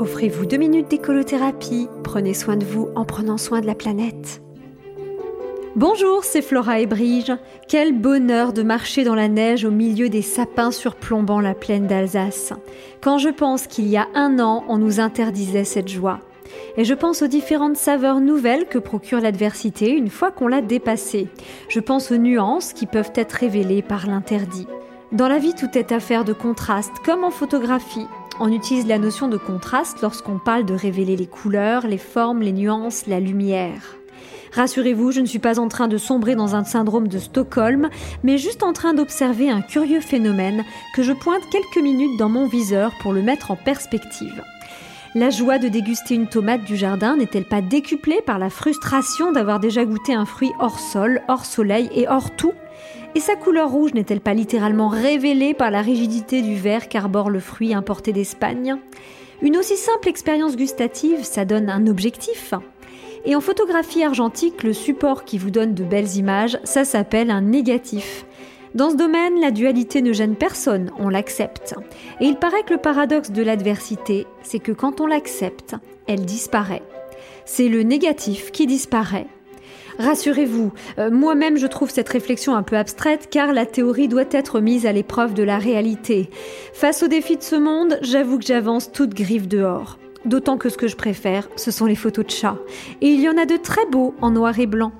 Offrez-vous deux minutes d'écolothérapie. Prenez soin de vous en prenant soin de la planète. Bonjour, c'est Flora et Brige. Quel bonheur de marcher dans la neige au milieu des sapins surplombant la plaine d'Alsace. Quand je pense qu'il y a un an, on nous interdisait cette joie. Et je pense aux différentes saveurs nouvelles que procure l'adversité une fois qu'on l'a dépassée. Je pense aux nuances qui peuvent être révélées par l'interdit. Dans la vie, tout est affaire de contraste, comme en photographie. On utilise la notion de contraste lorsqu'on parle de révéler les couleurs, les formes, les nuances, la lumière. Rassurez-vous, je ne suis pas en train de sombrer dans un syndrome de Stockholm, mais juste en train d'observer un curieux phénomène que je pointe quelques minutes dans mon viseur pour le mettre en perspective. La joie de déguster une tomate du jardin n'est-elle pas décuplée par la frustration d'avoir déjà goûté un fruit hors sol, hors soleil et hors tout? Et sa couleur rouge n'est-elle pas littéralement révélée par la rigidité du verre qu'arbore le fruit importé d'Espagne? Une aussi simple expérience gustative, ça donne un objectif. Et en photographie argentique, le support qui vous donne de belles images, ça s'appelle un négatif. Dans ce domaine, la dualité ne gêne personne, on l'accepte. Et il paraît que le paradoxe de l'adversité, c'est que quand on l'accepte, elle disparaît. C'est le négatif qui disparaît Rassurez-vous, euh, moi-même je trouve cette réflexion un peu abstraite car la théorie doit être mise à l'épreuve de la réalité. Face aux défis de ce monde, j'avoue que j'avance toute griffe dehors. D'autant que ce que je préfère, ce sont les photos de chats. Et il y en a de très beaux en noir et blanc.